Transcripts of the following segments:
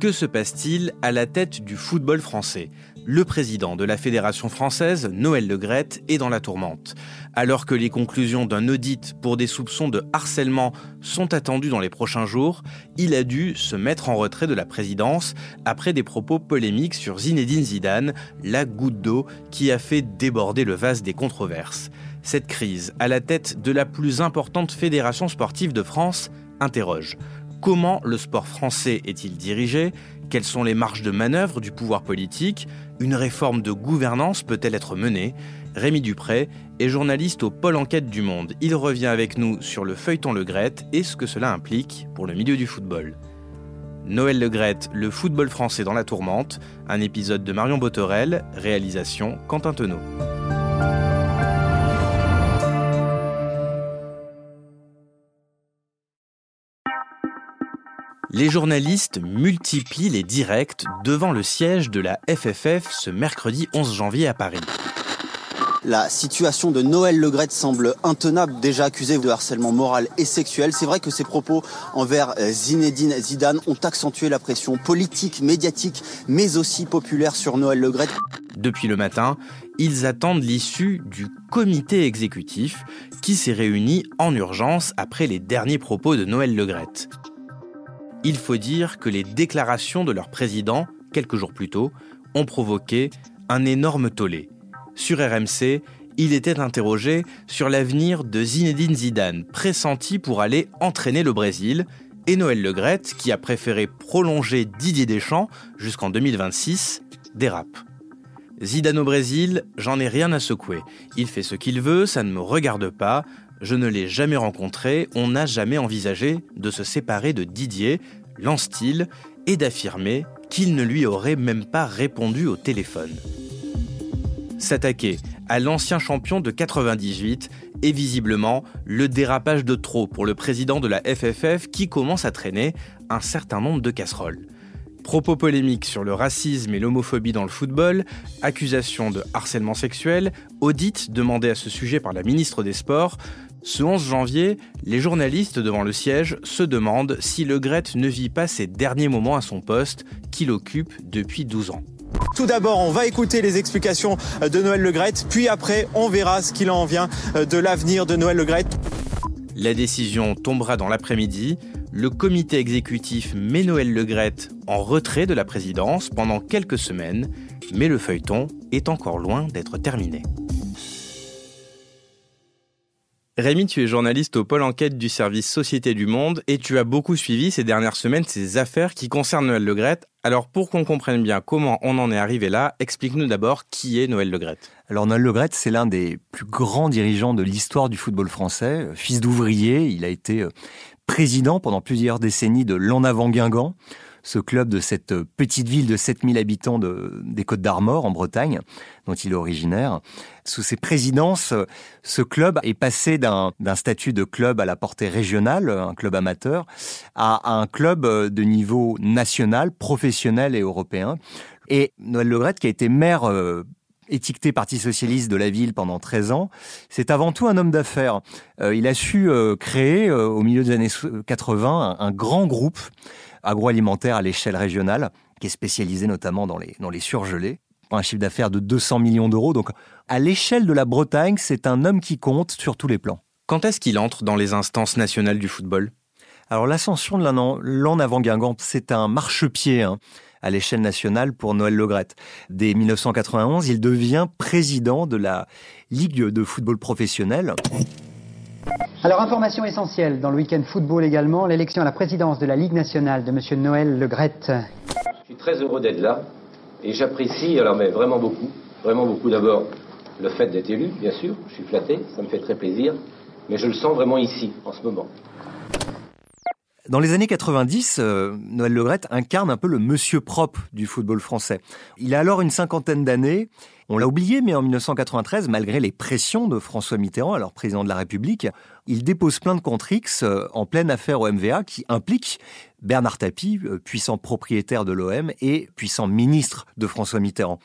que se passe-t-il à la tête du football français? Le président de la Fédération française, Noël Legrette, est dans la tourmente. Alors que les conclusions d'un audit pour des soupçons de harcèlement sont attendues dans les prochains jours, il a dû se mettre en retrait de la présidence après des propos polémiques sur Zinedine Zidane, la goutte d'eau qui a fait déborder le vase des controverses. Cette crise, à la tête de la plus importante fédération sportive de France, interroge. Comment le sport français est-il dirigé? Quelles sont les marges de manœuvre du pouvoir politique? Une réforme de gouvernance peut-elle être menée? Rémi Dupré est journaliste au pôle enquête du Monde. Il revient avec nous sur le feuilleton Le et ce que cela implique pour le milieu du football. Noël Le le football français dans la tourmente, un épisode de Marion Botorel, réalisation Quentin Tenot. Les journalistes multiplient les directs devant le siège de la FFF ce mercredi 11 janvier à Paris. La situation de Noël Legrette semble intenable, déjà accusé de harcèlement moral et sexuel. C'est vrai que ses propos envers euh, Zinedine Zidane ont accentué la pression politique, médiatique, mais aussi populaire sur Noël Legrette. Depuis le matin, ils attendent l'issue du comité exécutif qui s'est réuni en urgence après les derniers propos de Noël Legrette il faut dire que les déclarations de leur président, quelques jours plus tôt, ont provoqué un énorme tollé. Sur RMC, il était interrogé sur l'avenir de Zinedine Zidane, pressenti pour aller entraîner le Brésil, et Noël Legrette, qui a préféré prolonger Didier Deschamps jusqu'en 2026, dérape. Zidane au Brésil, j'en ai rien à secouer. Il fait ce qu'il veut, ça ne me regarde pas. Je ne l'ai jamais rencontré, on n'a jamais envisagé de se séparer de Didier, lance-t-il, et d'affirmer qu'il ne lui aurait même pas répondu au téléphone. S'attaquer à l'ancien champion de 98 est visiblement le dérapage de trop pour le président de la FFF qui commence à traîner un certain nombre de casseroles. Propos polémiques sur le racisme et l'homophobie dans le football, accusations de harcèlement sexuel, audit demandé à ce sujet par la ministre des Sports, ce 11 janvier, les journalistes devant le siège se demandent si Le Gret ne vit pas ses derniers moments à son poste qu'il occupe depuis 12 ans. Tout d'abord, on va écouter les explications de Noël Le Gret, puis après, on verra ce qu'il en vient de l'avenir de Noël Le Gret. La décision tombera dans l'après-midi. Le comité exécutif met Noël Le Gret en retrait de la présidence pendant quelques semaines, mais le feuilleton est encore loin d'être terminé. Rémi, tu es journaliste au pôle enquête du service Société du Monde et tu as beaucoup suivi ces dernières semaines ces affaires qui concernent Noël Legrette. Alors pour qu'on comprenne bien comment on en est arrivé là, explique-nous d'abord qui est Noël Legrette. Alors Noël Legrette, c'est l'un des plus grands dirigeants de l'histoire du football français. Fils d'ouvrier, il a été euh, président pendant plusieurs décennies de l'En Avant Guingamp ce club de cette petite ville de 7000 habitants de, des Côtes d'Armor en Bretagne, dont il est originaire. Sous ses présidences, ce club est passé d'un statut de club à la portée régionale, un club amateur, à, un club de niveau national, professionnel et européen. Et Noël Legrette, qui a été maire euh, étiqueté Parti socialiste de la ville pendant 13 ans, c'est avant tout un homme d'affaires. Euh, il a su euh, créer, au milieu des années 80, un grand groupe agroalimentaire à l'échelle régionale, qui est spécialisé notamment dans les, dans les surgelés, un chiffre d'affaires de 200 millions d'euros. Donc, à l'échelle de la Bretagne, c'est un homme qui compte sur tous les plans. Quand est-ce qu'il entre dans les instances nationales du football? Alors, l'ascension de l'an avant Guingamp, c'est un marchepied hein, à l'échelle nationale pour Noël Legrette. Dès 1991, il devient président de la Ligue de football professionnel. Alors, information essentielle dans le week-end football également, l'élection à la présidence de la Ligue nationale de M. Noël Legrette. Je suis très heureux d'être là et j'apprécie, alors mais vraiment beaucoup, vraiment beaucoup d'abord le fait d'être élu, bien sûr, je suis flatté, ça me fait très plaisir, mais je le sens vraiment ici, en ce moment. Dans les années 90, euh, Noël Legrette incarne un peu le monsieur propre du football français. Il a alors une cinquantaine d'années. On l'a oublié, mais en 1993, malgré les pressions de François Mitterrand, alors président de la République, il dépose plainte contre X euh, en pleine affaire au MVA qui implique Bernard Tapie, euh, puissant propriétaire de l'OM et puissant ministre de François Mitterrand.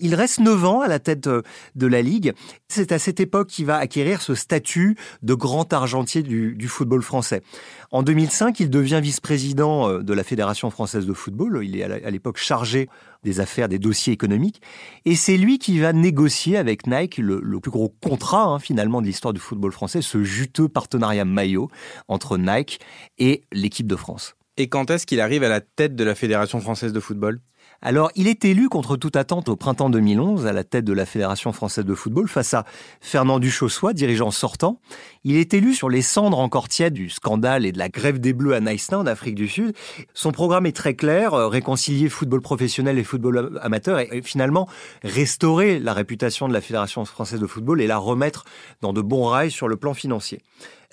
Il reste 9 ans à la tête euh, de la Ligue. C'est à cette époque qu'il va acquérir ce statut de grand argentier du, football français. En 2005, il devient vice-président euh, de la Fédération française de football. Il est à l'époque chargé des affaires, des dossiers économiques. Et c'est lui qui va négocier avec Nike le, plus gros contrat hein, finalement de l'histoire du football français, ce juteux partenariat maillot entre Nike et l'équipe de France. Et quand est-ce qu'il arrive à la tête de la Fédération française de football? Alors, il est élu contre toute attente au printemps 2011 à la tête de la Fédération française de football face à Fernand Duchossois, dirigeant sortant. Il est élu sur les cendres encore tièdes du scandale et de la grève des Bleus à Naïstin, en Afrique du Sud. Son programme est très clair, euh, réconcilier football professionnel et football amateur et finalement restaurer la réputation de la Fédération française de football et la remettre dans de bons rails sur le plan financier.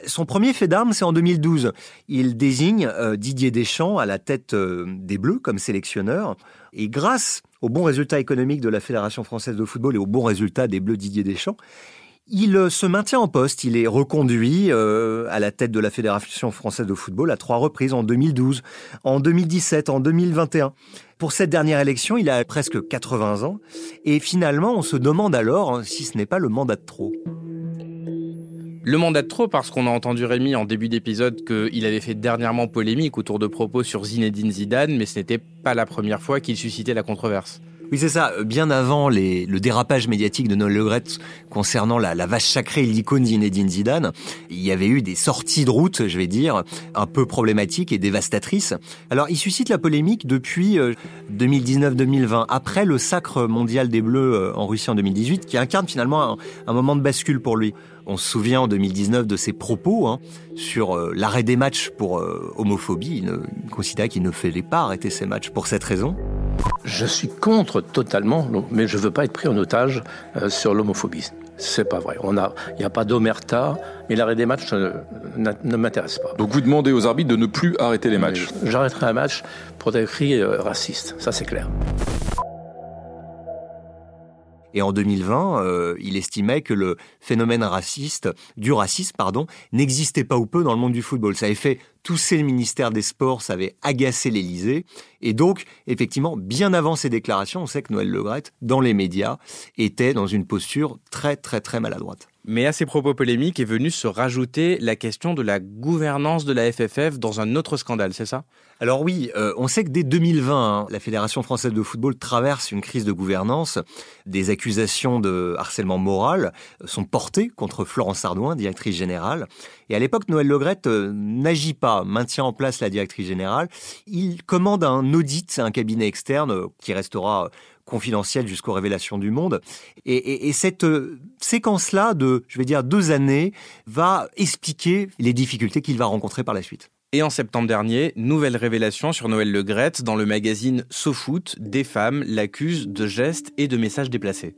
Son premier fait d'armes, c'est en 2012. Il désigne euh, Didier Deschamps à la tête euh, des Bleus comme sélectionneur. Et grâce aux bons résultats économiques de la Fédération française de football et aux bons résultats des Bleus Didier Deschamps, il euh, se maintient en poste. Il est reconduit à la tête de la Fédération française de football à trois reprises en 2012, en 2017, en 2021. Pour cette dernière élection, il a presque 80 ans. Et finalement, on se demande alors hein, si ce n'est pas le mandat de trop. Le mandat de trop parce qu'on a entendu Rémi en début d'épisode qu'il avait fait dernièrement polémique autour de propos sur Zinedine Zidane, mais ce n'était pas la première fois qu'il suscitait la controverse. Oui, c'est ça. Bien avant le dérapage médiatique de Noël Le concernant la, vache sacrée, l'icône Zinedine Zidane, il y avait eu des sorties de route, je vais dire, un peu problématiques et dévastatrices. Alors, il suscite la polémique depuis 2019-2020, euh, après le sacre mondial des Bleus euh, en Russie en 2018, qui incarne finalement un moment de bascule pour lui. On se souvient en 2019 de ses propos hein, sur euh, l'arrêt des matchs pour homophobie. Il, il considérait qu'il ne fallait pas arrêter ces matchs pour cette raison. Je suis contre totalement, mais je ne veux pas être pris en otage euh, sur l'homophobie. C'est pas vrai. Il n'y a, pas d'omerta, mais l'arrêt des matchs euh, ne, m'intéresse pas. Donc vous demandez aux arbitres de ne plus arrêter les matchs J'arrêterai un match pour des cris euh, racistes, ça c'est clair. Et en 2020, euh, il estimait que le phénomène raciste, du racisme, pardon, n'existait pas ou peu dans le monde du football. Ça avait fait tousser le ministère des Sports, ça avait agacé l'Élysée. Et donc, effectivement, bien avant ces déclarations, on sait que Noël Legrette, dans les médias, était dans une posture très, très, très maladroite. Mais à ces propos polémiques est venue se rajouter la question de la gouvernance de la FFF dans un autre scandale, c'est ça? Alors oui, euh, on sait que dès 2020, hein, la Fédération française de football traverse une crise de gouvernance. Des accusations de harcèlement moral sont portées contre Florence Ardouin, directrice générale. Et à l'époque, Noël Legrette euh, n'agit pas, maintient en place la directrice générale. Il commande un audit, un cabinet externe euh, qui restera confidentiel jusqu'aux révélations du monde. Et, et cette séquence-là de, je vais dire, deux années, va expliquer les difficultés qu'il va rencontrer par la suite. Et en septembre dernier, nouvelle révélation sur Noël Le Legrette dans le magazine SoFoot, des femmes l'accusent de gestes et de messages déplacés.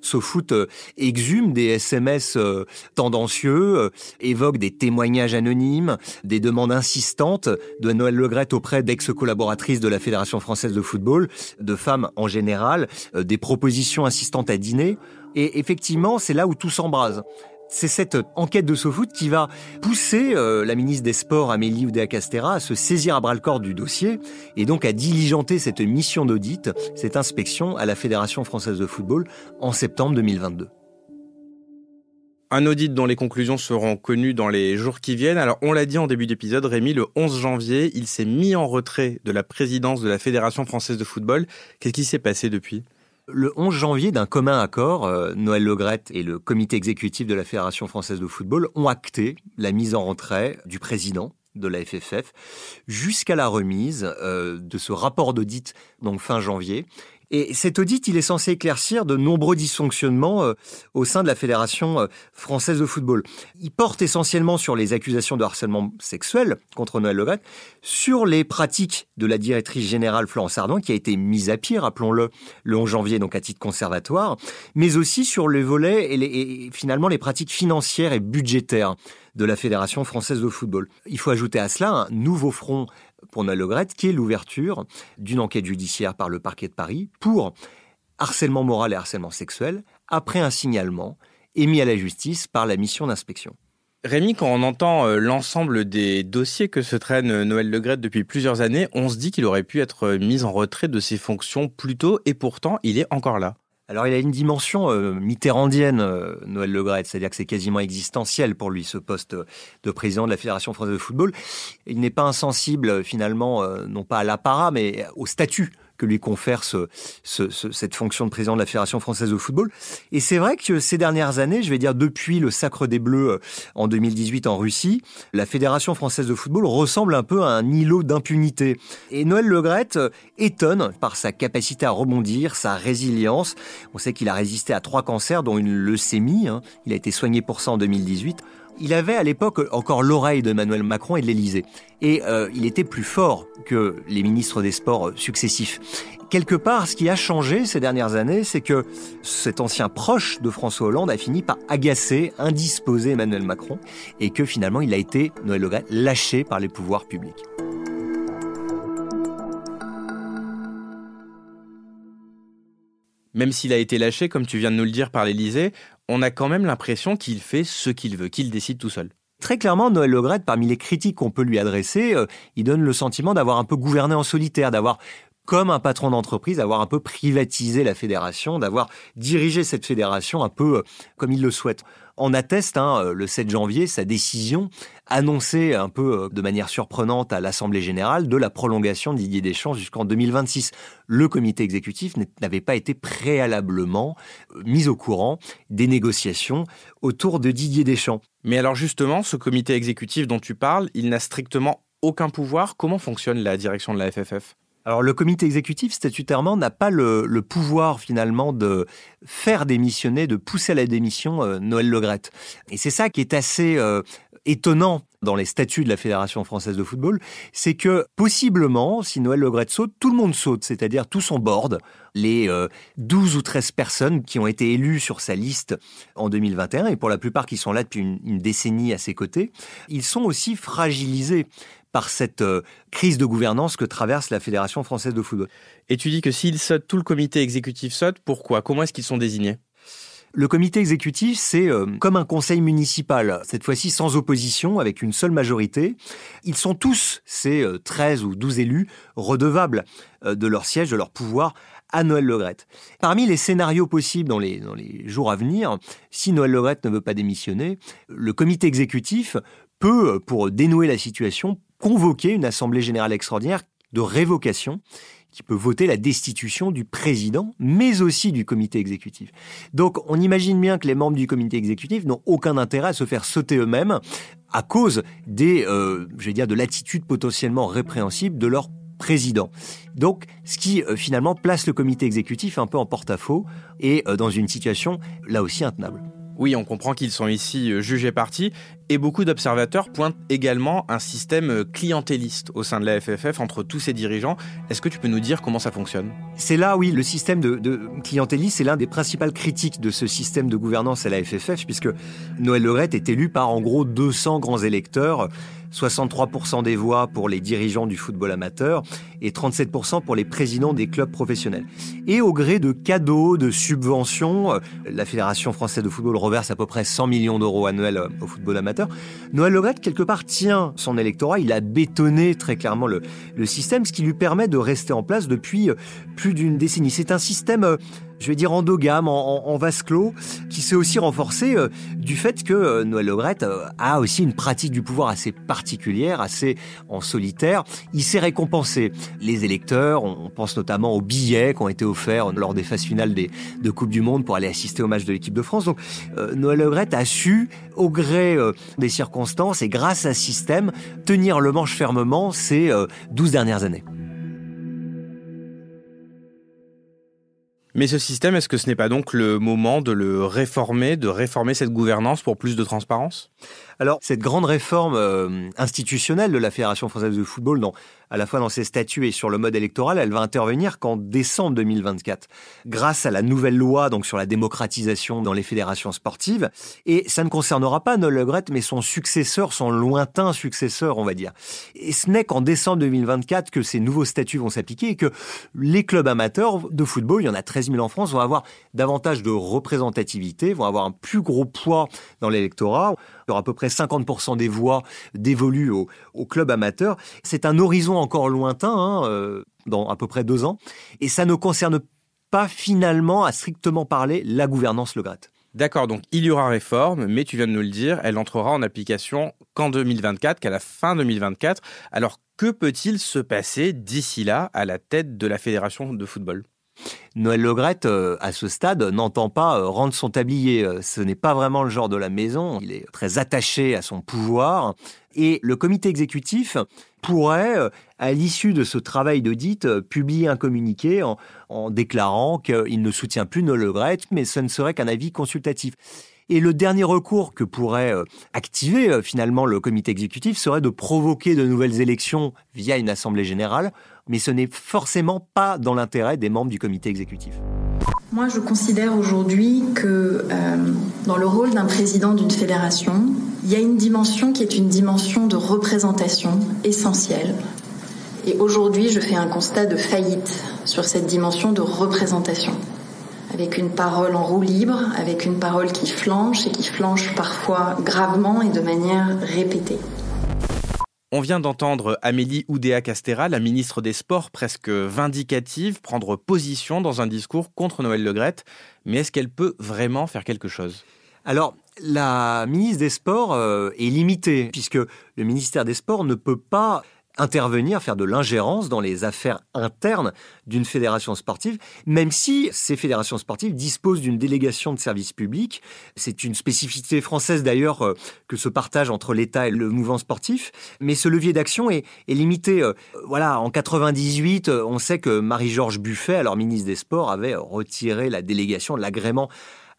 SoFoot euh, exhume des SMS euh, tendancieux, euh, évoque des témoignages anonymes, des demandes insistantes de Noël Legrette auprès d'ex-collaboratrices de la Fédération française de football, de femmes en général, des propositions insistantes à dîner. Et effectivement, c'est là où tout s'embrase. C'est cette enquête de SoFoot qui va pousser euh, la ministre des Sports, Amélie Oudéa-Castera, à se saisir à bras-le-corps du dossier et donc à diligenter cette mission d'audit, cette inspection à la Fédération française de football en septembre 2022. Un audit dont les conclusions seront connues dans les jours qui viennent. Alors, on l'a dit en début d'épisode, Rémi, le 11 janvier, il s'est mis en retrait de la présidence de la Fédération française de football. Qu'est-ce qui s'est passé depuis? Le 11 janvier, d'un commun accord, euh, Noël Legrette et le comité exécutif de la Fédération française de football ont acté la mise en retrait du président de la FFF jusqu'à la remise euh, de ce rapport d'audit donc fin janvier et cet audit, il est censé éclaircir de nombreux dysfonctionnements euh, au sein de la Fédération euh, française de football. Il porte essentiellement sur les accusations de harcèlement sexuel contre Noël Legrette, sur les pratiques de la directrice générale Florence Ardouin, qui a été mise à pied, rappelons-le, le 11 janvier, donc à titre conservatoire, mais aussi sur le volet et, et finalement les pratiques financières et budgétaires de la Fédération française de football. Il faut ajouter à cela un nouveau front pour Noël Legrette, qui est l'ouverture d'une enquête judiciaire par le parquet de Paris pour harcèlement moral et harcèlement sexuel, après un signalement émis à la justice par la mission d'inspection. Rémi, quand on entend euh, l'ensemble des dossiers que se traîne Noël Legrette depuis plusieurs années, on se dit qu'il aurait pu être mis en retrait de ses fonctions plus tôt, et pourtant il est encore là. Alors il a une dimension euh, mitterrandienne, euh, Noël c'est-à-dire que c'est quasiment existentiel pour lui ce poste de président de la Fédération française de football. Il n'est pas insensible finalement, non pas à l'apparat, mais au statut que lui confère ce, cette fonction de président de la Fédération française de football. Et c'est vrai que ces dernières années, je vais dire depuis le Sacre des Bleus euh, en 2018 en Russie, la Fédération française de football ressemble un peu à un îlot d'impunité. Et Noël Legrette euh, étonne par sa capacité à rebondir, sa résilience. On sait qu'il a résisté à trois cancers, dont une leucémie. Hein. Il a été soigné pour ça en 2018 il avait à l'époque encore l'oreille d'Emmanuel Macron et de l'Élysée. Et euh, il était plus fort que les ministres des Sports euh, successifs. Quelque part, ce qui a changé ces dernières années, c'est que cet ancien proche de François Hollande a fini par agacer, indisposer Emmanuel Macron, et que finalement il a été, Noël Legrette, lâché par les pouvoirs publics. Même s'il a été lâché, comme tu viens de nous le dire, par l'Élysée, on a quand même l'impression qu'il fait ce qu'il veut, qu'il décide tout seul. Très clairement, Noël Legrette, parmi les critiques qu'on peut lui adresser, euh, il donne le sentiment d'avoir un peu gouverné en solitaire, d'avoir comme un patron d'entreprise, d'avoir un peu privatisé la fédération, d'avoir dirigé cette fédération un peu euh, comme il le souhaite. On atteste hein, euh, le 7 janvier sa décision annoncée un peu euh, de manière surprenante à l'Assemblée générale de la prolongation Didier Deschamps jusqu'en 2026. Le comité exécutif n'avait pas été préalablement euh, mis au courant des négociations autour de Didier Deschamps. Mais alors justement, ce comité exécutif dont tu parles, il n'a strictement aucun pouvoir. Comment fonctionne la direction de la FFF alors le comité exécutif statutairement n'a pas le, pouvoir finalement de faire démissionner, de pousser à la démission euh, Noël Legrette. Et c'est ça qui est assez euh, étonnant dans les statuts de la Fédération française de football, c'est que possiblement, si Noël Legrette saute, tout le monde saute, c'est-à-dire tout son board, les 12 euh, ou 13 personnes qui ont été élues sur sa liste en 2021, et pour la plupart qui sont là depuis une décennie à ses côtés, ils sont aussi fragilisés par cette euh, crise de gouvernance que traverse la Fédération française de football. Et tu dis que s'ils sautent, tout le comité exécutif saute, pourquoi? Comment est-ce qu'ils sont désignés? Le comité exécutif, c'est euh, comme un conseil municipal, cette fois-ci sans opposition, avec une seule majorité. Ils sont tous, ces 13 euh, ou 12 élus, redevables de leur siège, de leur pouvoir à Noël Legrette. Parmi les scénarios possibles dans les, dans les jours à venir, si Noël Legrette ne veut pas démissionner, le comité exécutif peut, pour dénouer la situation, convoquer une assemblée générale extraordinaire de révocation qui peut voter la destitution du président, mais aussi du comité exécutif. Donc on imagine bien que les membres du comité exécutif n'ont aucun intérêt à se faire sauter eux-mêmes à cause des, euh, je vais dire, de l'attitude potentiellement répréhensible de leur président. Donc, ce qui euh, finalement place le comité exécutif un peu en porte-à-faux et euh, dans une situation là aussi intenable. Oui, on comprend qu'ils sont ici euh, jugés partis, et beaucoup d'observateurs pointent également un système euh, clientéliste au sein de la FFF entre tous ces dirigeants. Est-ce que tu peux nous dire comment ça fonctionne? C'est là, oui, le système de, de clientéliste, c'est l'un des principales critiques de ce système de gouvernance à la FFF, puisque Noël Legrette est élu par en gros 200 grands électeurs 63% des voix pour les dirigeants du football amateur et 37% pour les présidents des clubs professionnels. Et au gré de cadeaux, de subventions, euh, la Fédération française de football reverse à peu près 100 millions d'euros annuels euh, au football amateur. Noël Legrette, quelque part, tient son électorat. Il a bétonné très clairement le, le système, ce qui lui permet de rester en place depuis euh, plus d'une décennie. C'est un système je vais dire endogame, en, en, vase clos, qui s'est aussi renforcé euh, du fait que euh, Noël Legrette euh, a aussi une pratique du pouvoir assez particulière, assez en solitaire. Il s'est récompensé les électeurs, on pense notamment aux billets qui ont été offerts lors des phases finales des, de Coupe du Monde pour aller assister au match de l'équipe de France. Donc Noël Legrette a su, au gré des circonstances et grâce à ce système, tenir le manche fermement ces 12 dernières années. Mais ce système, est-ce que ce n'est pas donc le moment de le réformer, de réformer cette gouvernance pour plus de transparence? Alors, cette grande réforme euh, institutionnelle de la Fédération française de football, dans à la fois dans ses statuts et sur le mode électoral, elle va intervenir qu'en décembre 2024, grâce à la nouvelle loi donc sur la démocratisation dans les fédérations sportives. Et ça ne concernera pas Noël Le mais son successeur, son lointain successeur, on va dire. Et ce n'est qu'en décembre 2024 que ces nouveaux statuts vont s'appliquer et que les clubs amateurs de football, il y en a 13 000 en France, vont avoir davantage de représentativité, vont avoir un plus gros poids dans l'électorat. À peu près 50% des voix dévolues aux, au clubs amateurs. C'est un horizon encore lointain, hein, euh, dans à peu près deux ans, et ça ne concerne pas finalement, à strictement parler, la gouvernance Le. D'accord, donc il y aura réforme, mais tu viens de nous le dire, elle entrera en application qu'en 2024, qu'à la fin 2024. Alors que peut-il se passer d'ici là à la tête de la fédération de football? Noël Legrette, euh, à ce stade, n'entend pas euh, rendre son tablier. Euh, ce n'est pas vraiment le genre de la maison. Il est très attaché à son pouvoir. Et le comité exécutif pourrait, à l'issue de ce travail d'audit, publier un communiqué en, déclarant qu'il ne soutient plus Noël Legrette, mais ce ne serait qu'un avis consultatif. Et le dernier recours que pourrait activer finalement le comité exécutif serait de provoquer de nouvelles élections via une assemblée générale mais ce n'est forcément pas dans l'intérêt des membres du comité exécutif. Moi, je considère aujourd'hui que euh, dans le rôle d'un président d'une fédération, il y a une dimension qui est une dimension de représentation essentielle. Et aujourd'hui, je fais un constat de faillite sur cette dimension de représentation. Avec une parole en roue libre, avec une parole qui flanche et qui flanche parfois gravement et de manière répétée. On vient d'entendre Amélie Oudéa-Castera, la ministre des Sports, presque vindicative, prendre position dans un discours contre Noël Legrette. Mais est-ce qu'elle peut vraiment faire quelque chose? Alors, la ministre des Sports euh, est limitée, puisque le ministère des Sports ne peut pas intervenir, faire de l'ingérence dans les affaires internes d'une fédération sportive, même si ces fédérations sportives disposent d'une délégation de service public. C'est une spécificité française d'ailleurs euh, que se partage entre l'État et le mouvement sportif, mais ce levier d'action est, limité. Euh, voilà, en 98, euh, on sait que Marie-Georges Buffet, alors ministre des Sports, avait retiré la délégation de l'agrément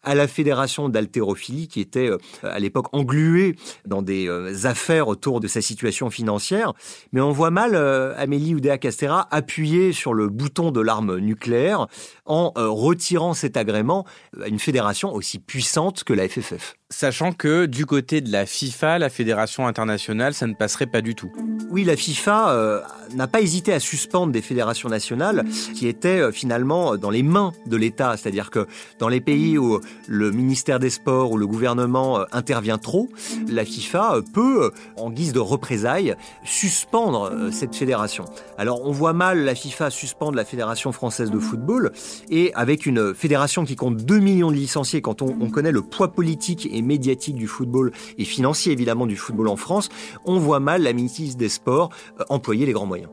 à la fédération d'haltérophilie qui était euh, à l'époque engluée dans des euh, affaires autour de sa situation financière. Mais on voit mal euh, Amélie Oudéa-Castera appuyer sur le bouton de l'arme nucléaire en retirant cet agrément à une fédération aussi puissante que la FFF. Sachant que du côté de la FIFA, la fédération internationale, ça ne passerait pas du tout. Oui, la FIFA n'a pas hésité à suspendre des fédérations nationales qui étaient finalement dans les mains de l'État. C'est-à-dire que dans les pays où le ministère des Sports ou le gouvernement euh, intervient trop, la FIFA euh, peut, euh, en guise de représailles, suspendre cette fédération. Alors on voit mal la FIFA suspendre la Fédération française de football, et avec une fédération qui compte 2 millions de licenciés, quand on, connaît le poids politique et médiatique du football, et financier évidemment du football en France, on voit mal la ministre des Sports employer les grands moyens.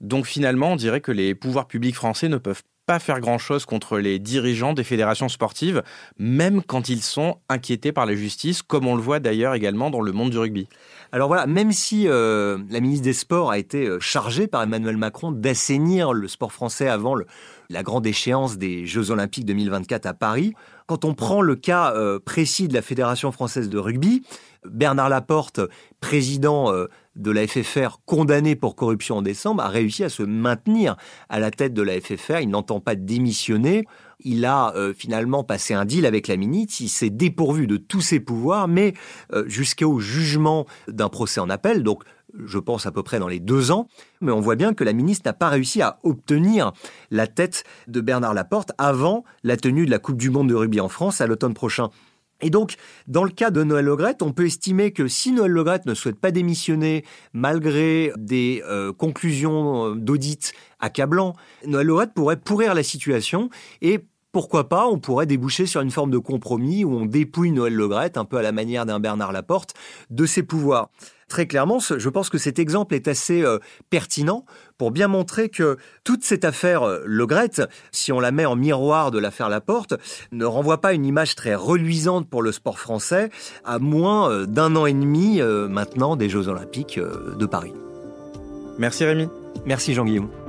Donc finalement, on dirait que les pouvoirs publics français ne peuvent pas faire grand-chose contre les dirigeants des fédérations sportives, même quand ils sont inquiétés par la justice, comme on le voit d'ailleurs également dans le monde du rugby. Alors voilà, même si euh, la ministre des Sports a été euh, chargée par Emmanuel Macron d'assainir le sport français avant la grande échéance des Jeux Olympiques 2024 à Paris, quand on prend le cas euh, précis de la Fédération française de rugby, Bernard Laporte, président de la FFR condamné pour corruption en décembre a réussi à se maintenir à la tête de la FFR. Il n'entend pas démissionner. Il a euh, finalement passé un deal avec la ministre. Il s'est dépourvu de tous ses pouvoirs, mais euh, jusqu'au jugement d'un procès en appel, donc je pense à peu près dans les deux ans, mais on voit bien que la ministre n'a pas réussi à obtenir la tête de Bernard Laporte avant la tenue de la Coupe du Monde de rugby en France à l'automne prochain. Et donc, dans le cas de Noël Legrette, on peut estimer que si Noël Legrette ne souhaite pas démissionner, malgré des euh, conclusions euh, d'audit accablant, Noël Legrette pourrait pourrir la situation et pourquoi pas, on pourrait déboucher sur une forme de compromis où on dépouille Noël Legrette, un peu à la manière d'un Bernard Laporte, de ses pouvoirs. Très clairement, je pense que cet exemple est assez euh, pertinent pour bien montrer que toute cette affaire euh, Legrette, si on la met en miroir de l'affaire Laporte, ne renvoie pas une image très reluisante pour le sport français à moins euh, d'un an et demi maintenant des Jeux Olympiques de Paris. Merci Rémi. Merci Jean-Guillaume.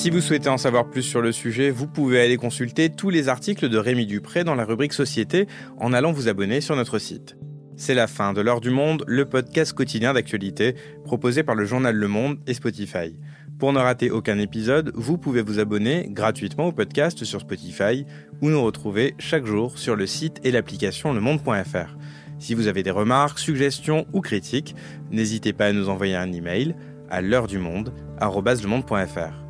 Si vous souhaitez en savoir plus sur le sujet, vous pouvez aller consulter tous les articles de Rémi Dupré dans la rubrique Société en allant vous abonner sur notre site. C'est la fin de l'heure du monde, le podcast quotidien d'actualité proposé par le journal Le Monde et Spotify. Pour ne rater aucun épisode, vous pouvez vous abonner gratuitement au podcast sur Spotify ou nous retrouver chaque jour sur le site et l'application lemonde.fr. Si vous avez des remarques, suggestions ou critiques, n'hésitez pas à nous envoyer un email à l'heure du monde @lemonde.fr.